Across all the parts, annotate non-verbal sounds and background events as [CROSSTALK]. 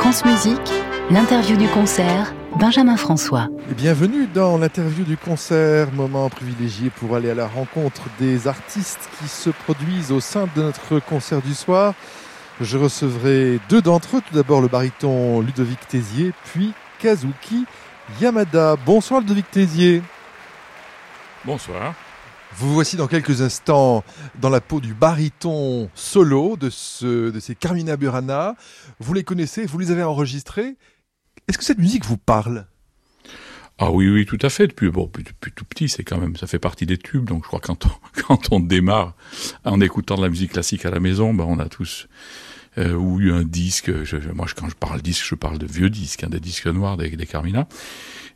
France Musique, l'interview du concert, Benjamin François. bienvenue dans l'interview du concert, moment privilégié pour aller à la rencontre des artistes qui se produisent au sein de notre concert du soir. Je recevrai deux d'entre eux, tout d'abord le baryton Ludovic Tézier, puis Kazuki Yamada. Bonsoir Ludovic Tézier. Bonsoir. Vous voici dans quelques instants dans la peau du baryton solo de, ce, de ces Carmina Burana. Vous les connaissez, vous les avez enregistrés. Est-ce que cette musique vous parle? Ah oui, oui, tout à fait. Depuis, bon, depuis, tout petit, c'est quand même, ça fait partie des tubes. Donc, je crois que quand on, [LAUGHS] démarre en écoutant de la musique classique à la maison, ben, on a tous euh, ou un disque. Je, moi, quand je parle disque, je parle de vieux disques, hein, des disques noirs des, des Carmina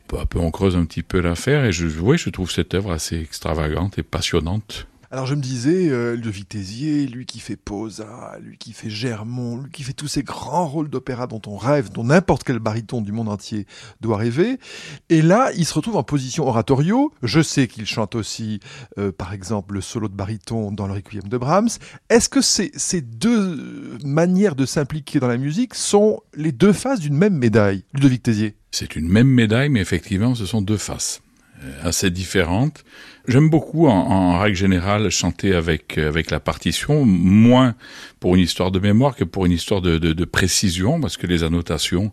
peu à peu on creuse un petit peu l'affaire et je, oui, je trouve cette œuvre assez extravagante et passionnante. Alors je me disais, euh, le Vitésier, lui qui fait Posa, lui qui fait Germont, lui qui fait tous ces grands rôles d'opéra dont on rêve, dont n'importe quel baryton du monde entier doit rêver. Et là, il se retrouve en position oratorio. Je sais qu'il chante aussi, euh, par exemple, le solo de baryton dans le Requiem de Brahms. Est-ce que ces, ces deux manières de s'impliquer dans la musique sont les deux faces d'une même médaille, Ludovic Tézier? C'est une même médaille, mais effectivement, ce sont deux faces. Euh, assez différentes. J'aime beaucoup, en, règle générale, chanter avec avec la partition, moins pour une histoire de mémoire que pour une histoire de, de, de précision, parce que les annotations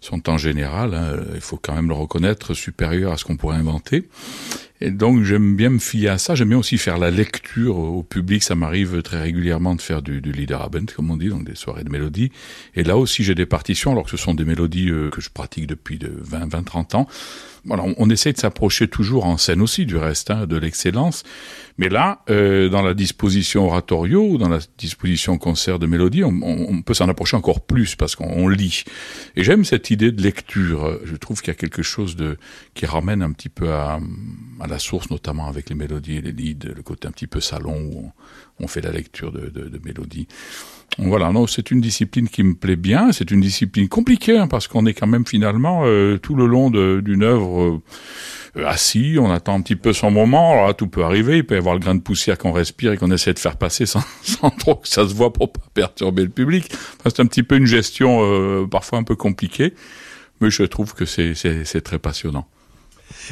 sont en général, hein, il faut quand même le reconnaître, supérieures à ce qu'on pourrait inventer. Et donc j'aime bien me fier à ça. J'aime bien aussi faire la lecture au public. Ça m'arrive très régulièrement de faire du, du Liederabend, comme on dit, donc des soirées de mélodie. Et là aussi j'ai des partitions, alors que ce sont des mélodies euh, que je pratique depuis de 20, 20, 30 ans. Voilà, on, on essaie de s'approcher toujours en scène aussi du reste, hein, de l'excellence. Mais là, euh, dans la disposition oratorio dans la disposition concert de mélodie, on, on peut s'en approcher encore plus parce qu'on lit. Et j'aime cette idée de lecture. Je trouve qu'il y a quelque chose de qui ramène un petit peu à, à la source, notamment avec les mélodies et les leads, le côté un petit peu salon où on, fait la lecture de, de, mélodies. Voilà, non, c'est une discipline qui me plaît bien. C'est une discipline compliquée hein, parce qu'on est quand même finalement euh, tout le long d'une œuvre euh, assis, on attend un petit peu son moment. Alors tout peut arriver. Il peut y avoir le grain de poussière qu'on respire et qu'on essaie de faire passer sans, [LAUGHS] trop que ça se voit pour pas perturber le public. C'est un petit peu une gestion euh, parfois un peu compliquée, mais je trouve que c'est très passionnant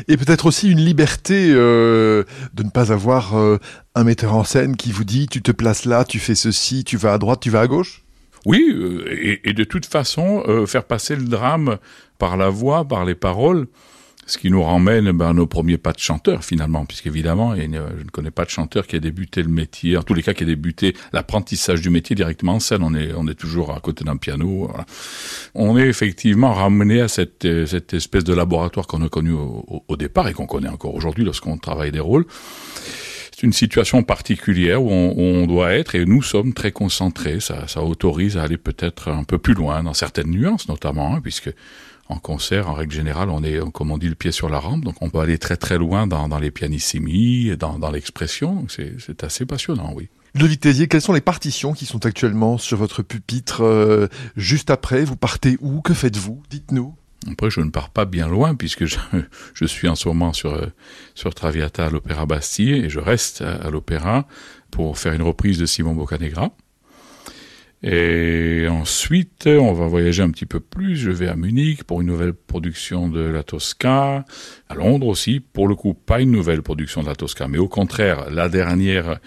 et peut-être aussi une liberté euh, de ne pas avoir euh, un metteur en scène qui vous dit tu te places là, tu fais ceci, tu vas à droite, tu vas à gauche? Oui, euh, et, de toute façon, faire passer le drame par la voix, par les paroles, ce qui nous ramène ben, à nos premiers pas de chanteur finalement, puisqu'évidemment, je ne connais pas de chanteur qui a débuté le métier, en tous les cas qui a débuté l'apprentissage du métier directement en scène. On est, toujours à côté d'un piano. On est effectivement ramené à cette, espèce de laboratoire qu'on a connu au, départ et qu'on connaît encore aujourd'hui lorsqu'on travaille des rôles. C'est une situation particulière où on, doit être et nous sommes très concentrés. Ça, ça autorise à aller peut-être un peu plus loin dans certaines nuances notamment, hein, puisque en concert, en règle générale, on est, comme on dit, le pied sur la rampe, donc on peut aller très très loin dans, dans les pianissimi, dans, dans l'expression, c'est assez passionnant, oui. Le Tézier, quelles sont les partitions qui sont actuellement sur votre pupitre euh, juste après? Vous partez où? Que faites-vous? Dites-nous. Après, je ne pars pas bien loin puisque je, je suis en ce moment sur, euh, sur Traviata à l'Opéra Bastille et je reste à, à l'Opéra pour faire une reprise de Simon Boccanegra. Et ensuite, on va voyager un petit peu plus. Je vais à Munich pour une nouvelle production de la Tosca, à Londres aussi. Pour le coup, pas une nouvelle production de la Tosca, mais au contraire, la dernière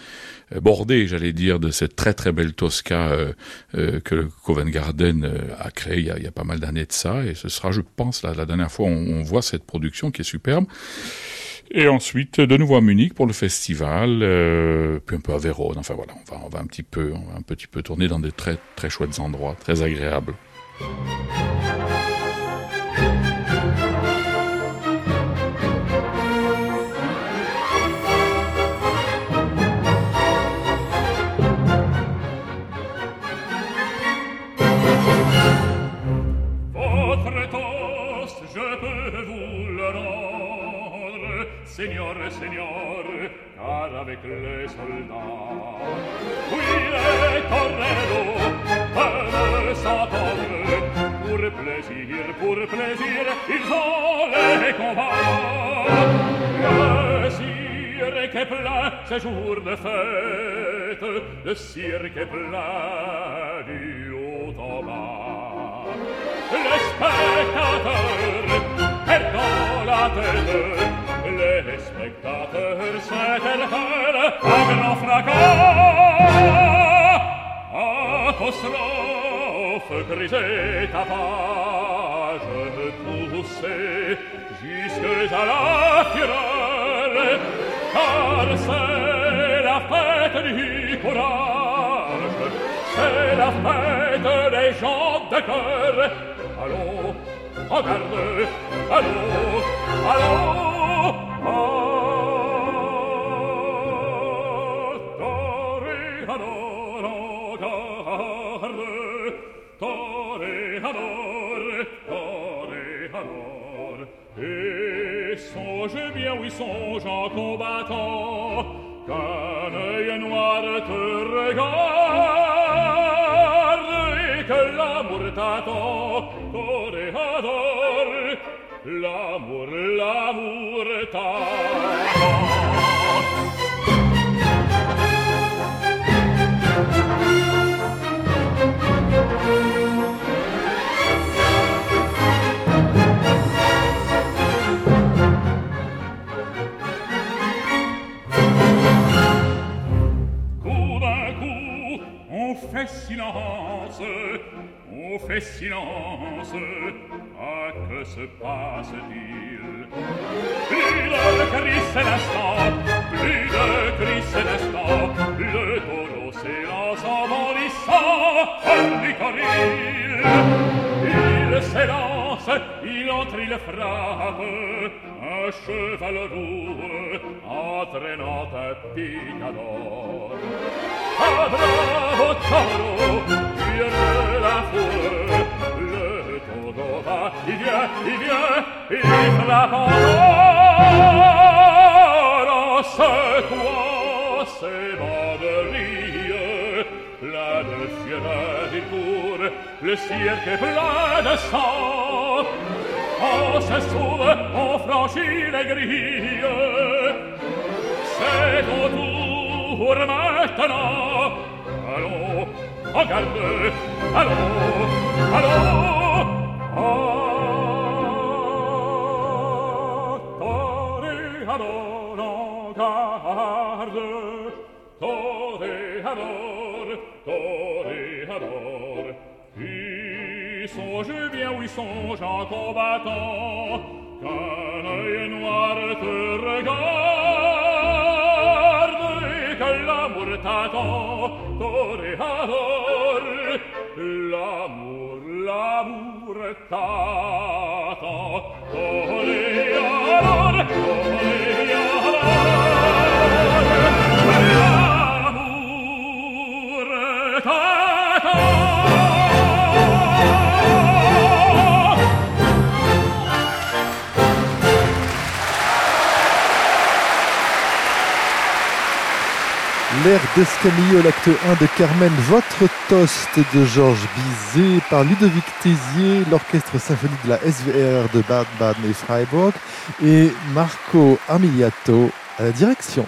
euh, bordée, j'allais dire, de cette très très belle Tosca euh, euh, que Covent Garden a créée il y a, pas mal d'années de ça. Et ce sera, je pense, la, dernière fois on, on voit cette production qui est superbe. Et ensuite, de nouveau à Munich pour le festival, euh, puis un peu à Vérone. Enfin voilà, on va, on va un petit peu, on va un petit peu tourner dans des très très chouettes endroits, très agréables. Signor, signor, car avec les soldats. Oui, les corneros, peuvent s'attendre, pour plaisir, pour plaisir, ils ont les combats. Le cirque est plein, c'est jour de fête, le cirque est plein du haut en bas. La tête, spectator sætel høle, og naufragar. Apostrophe grisée ta page me poussait jusque à la querelle, car c'est la fête du courage, c'est la fête des gens de cœur. Allons, regarde, allons, allons, toreador, toreador. Et songe bien, oui, songe en combattant, qu'un œil noir te regarde et que l'amour t'attend, toreador, l'amour, l'amour t'attend. silence, on fait silence, ah que se passe-t-il Plus de cris c'est l'instant, plus de cris c'est l'instant, le taureau s'élance en bondissant, un du Il s'élance, l'autre il frappe, un cheval roux, en tre un picador. Ah, bravo taureau, tu aimes la foule, le taureau va, il vient, il vient, il frappe en or, en ce coin, c'est plein de fièvre il court, le cirque est plein de sang, cosce sue o fragile grie se no tu urmettano allo o garde allo allo tore ador o garde tore ador tore songe, viens, oui, songe en combattant, qu'un œil noir te regarde et que l'amour t'attend, toréador, l'amour, l'amour t'attend, toréador, toréador. L'air d'Escamillo, l'acte 1 de Carmen, votre toast de Georges Bizet par Ludovic Tézier, l'orchestre symphonique de la SVR de Bad Baden et Freiburg et Marco Armiliato à la direction.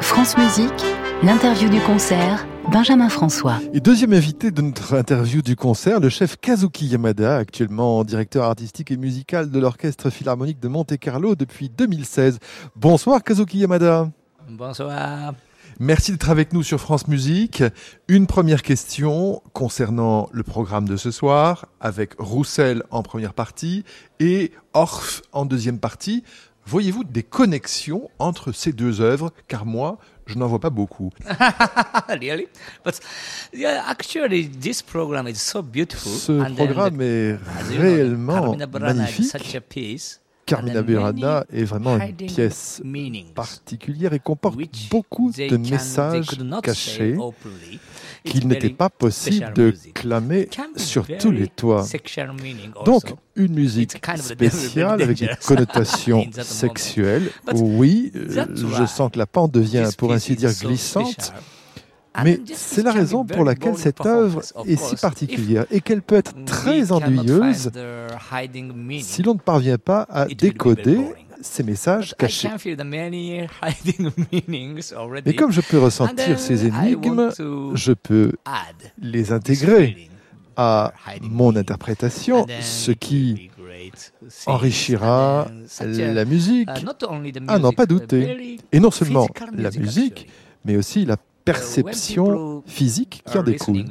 France Musique, l'interview du concert, Benjamin François. Et deuxième invité de notre interview du concert, le chef Kazuki Yamada, actuellement directeur artistique et musical de l'Orchestre Philharmonique de Monte-Carlo depuis 2016. Bonsoir Kazuki Yamada. Bonsoir. Merci d'être avec nous sur France Musique. Une première question concernant le programme de ce soir, avec Roussel en première partie et Orff en deuxième partie. Voyez-vous des connexions entre ces deux œuvres? Car moi, je n'en vois pas beaucoup. [LAUGHS] really? But yeah, actually, this program is so beautiful. Ce And programme the- est réellement such a piece. Carmina Burana est vraiment une pièce particulière et comporte beaucoup de messages cachés qu'il n'était pas possible de clamer sur tous les toits. Donc, une musique spéciale avec des [LAUGHS] connotations sexuelles. Oui, euh, je sens que la pente devient, pour ainsi dire, glissante. And Mais c'est la raison pour laquelle cette œuvre est si particulière et qu'elle peut être très ennuyeuse si l'on ne parvient pas à décoder ces messages I cachés. Et [LAUGHS] comme je peux ressentir ces I énigmes, je peux les intégrer à mon interprétation, ce qui enrichira la musique. Uh, Ah non, pas douter. Et non seulement la musique, mais aussi la perception physique qui en découle.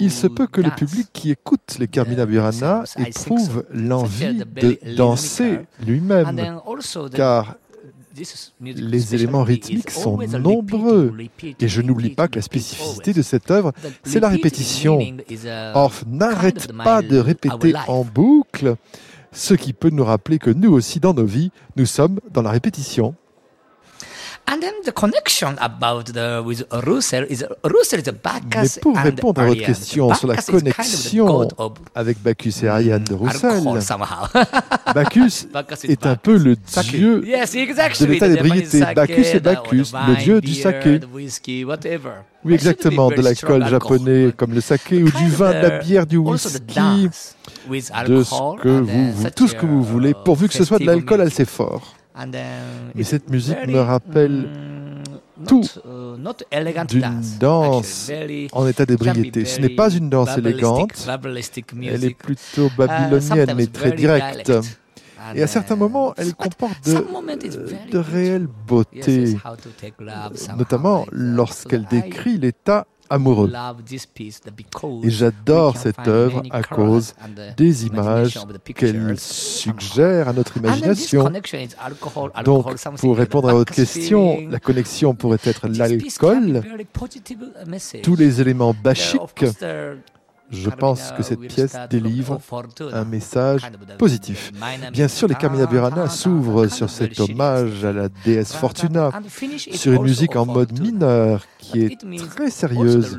Il se peut que le public qui écoute les Carmina Burana éprouve l'envie de danser lui-même, car les éléments rythmiques sont nombreux. Et je n'oublie pas que la spécificité de cette œuvre, c'est la répétition. Orff n'arrête pas de répéter en boucle, ce qui peut nous rappeler que nous aussi, dans nos vies, nous sommes dans la répétition. And then the connection about the with Russell is Russell is a Bacchus Mais pour and répondre à votre Ariane. question sur la is kind of connexion avec Bacchus et Ariane de somehow. [LAUGHS] Bacchus [LAUGHS] Bacchus est un peu le dieu Yes, exactly. de l'état d'ébriété. Bacchus est Bacchus, the le dieu du saké. Oui, exactement, de l'alcool japonais comme le saké ou du vin, de la bière, du whisky, de ce que vous, uh, tout ce que vous voulez, pourvu que ce soit de l'alcool assez fort. Mais cette musique me rappelle mm, tout. uh, d'une dance, danse en état d'ébriété. Ce n'est pas une danse élégante, elle est plutôt Uh, babylonienne mais très directe. Et à certains uh, moments, elle comporte de, very de réelle Yes, beauté, yes, how to take love somehow notamment lorsqu'elle décrit l'état amoureux. Et j'adore cette œuvre à cause des images qu'elle suggère à notre imagination. Donc, pour répondre à votre question, la connexion pourrait être l'alcool, tous les éléments bachiques. Je pense que cette pièce délivre un message positif. Bien sûr, les. Carmina Burana s'ouvrent sur cet hommage à la déesse. Fortuna, sur une musique en mode mineur qui est très sérieuse.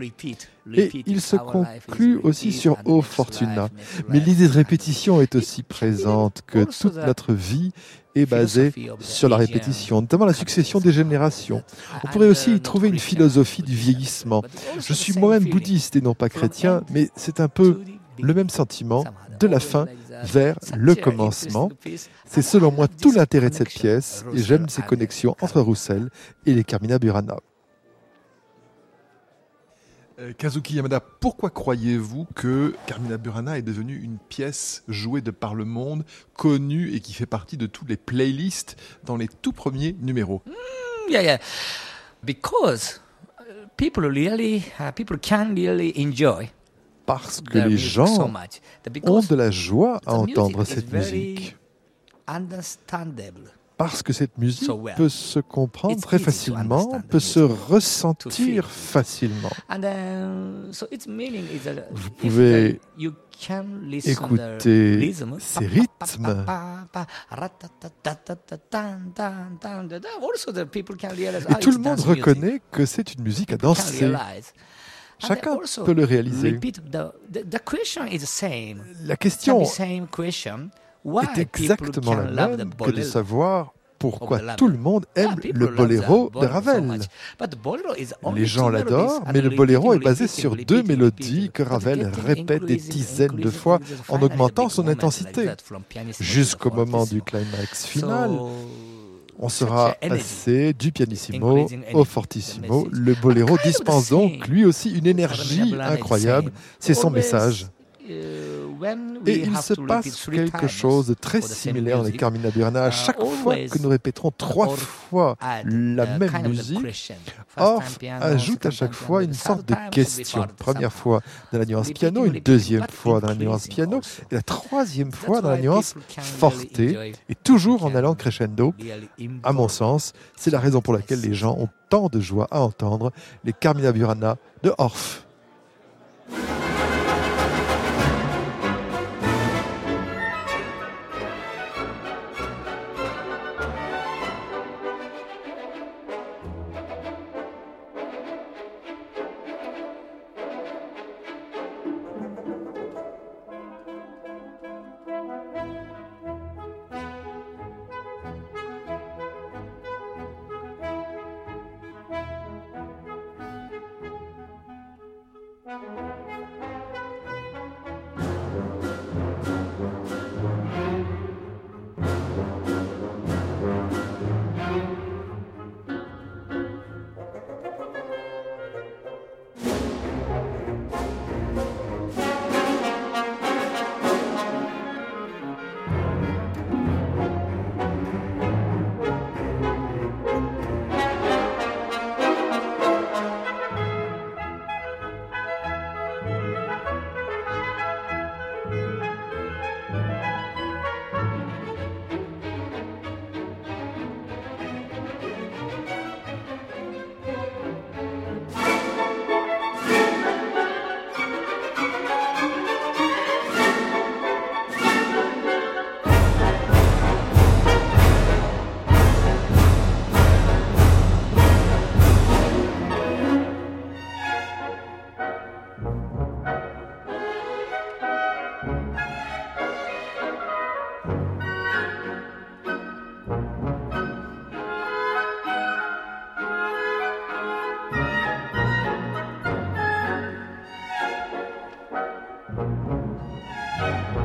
Et il se conclut aussi sur O next Fortuna. Mais l'idée de répétition est aussi présente que toute notre vie est basée sur la répétition, notamment la succession des générations. On pourrait aussi y trouver une philosophie du vieillissement. Je suis moi-même bouddhiste et non pas chrétien, mais c'est un peu le même sentiment de la fin vers le commencement. C'est selon moi tout l'intérêt de cette pièce et j'aime ces connexions entre. Roussel et les Carmina Burana. Euh, Kazuki Yamada, pourquoi croyez-vous que Carmina Burana est devenue une pièce jouée de par le monde, connue et qui fait partie de tous les playlists dans les tout premiers numéros? Yeah, yeah. Because uh, people really, uh, people can really enjoy Parce que les so gens ont de la joie à entendre cette musique. understandable. Parce que cette musique peut se comprendre très facilement, peut se ressentir facilement. And then, so its meaning is that Vous pouvez the- you can listen écouter ces rythmes. Et ah, tout le monde reconnaît que c'est une musique à danser. Chacun peut le réaliser. the question is the same. La question est exactement la même que de savoir pourquoi tout le monde aime le boléro de Ravel. much. But the bolero is only Les gens l'adorent, mais le boléro est basé sur deux mélodies que Ravel répète des dizaines de fois en augmentant son intensité jusqu'au moment du climax final. On sera passé du pianissimo au fortissimo. Le boléro dispense donc lui aussi une énergie incroyable. C'est son message. Et il se passe quelque chose de très similaire dans les music, Carmina Burana. À uh, chaque fois que nous répéterons trois or fois la même musique, piano, ajoute à chaque fois une sorte de question. Première fois dans la nuance piano, une deuxième fois dans la nuance piano, et la troisième fois dans la nuance forte, et toujours en allant crescendo. À mon sens, c'est la raison pour laquelle les gens ont tant de joie à entendre les Carmina Burana de Orff. Thank you.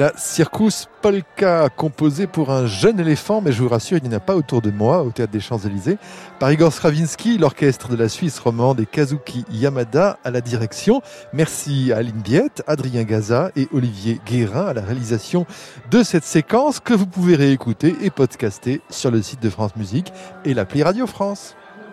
La Circus Polka, composée pour un jeune éléphant, mais je vous rassure, il n'y en a pas autour de moi, au Théâtre des Champs-Élysées, par Igor Stravinsky, l'orchestre de la Suisse romande et Kazuki Yamada à la direction. Merci à Aline Biette, Adrien Gaza et Olivier Guérin à la réalisation de cette séquence que vous pouvez réécouter et podcaster sur le site de France Musique et l'appli Radio France.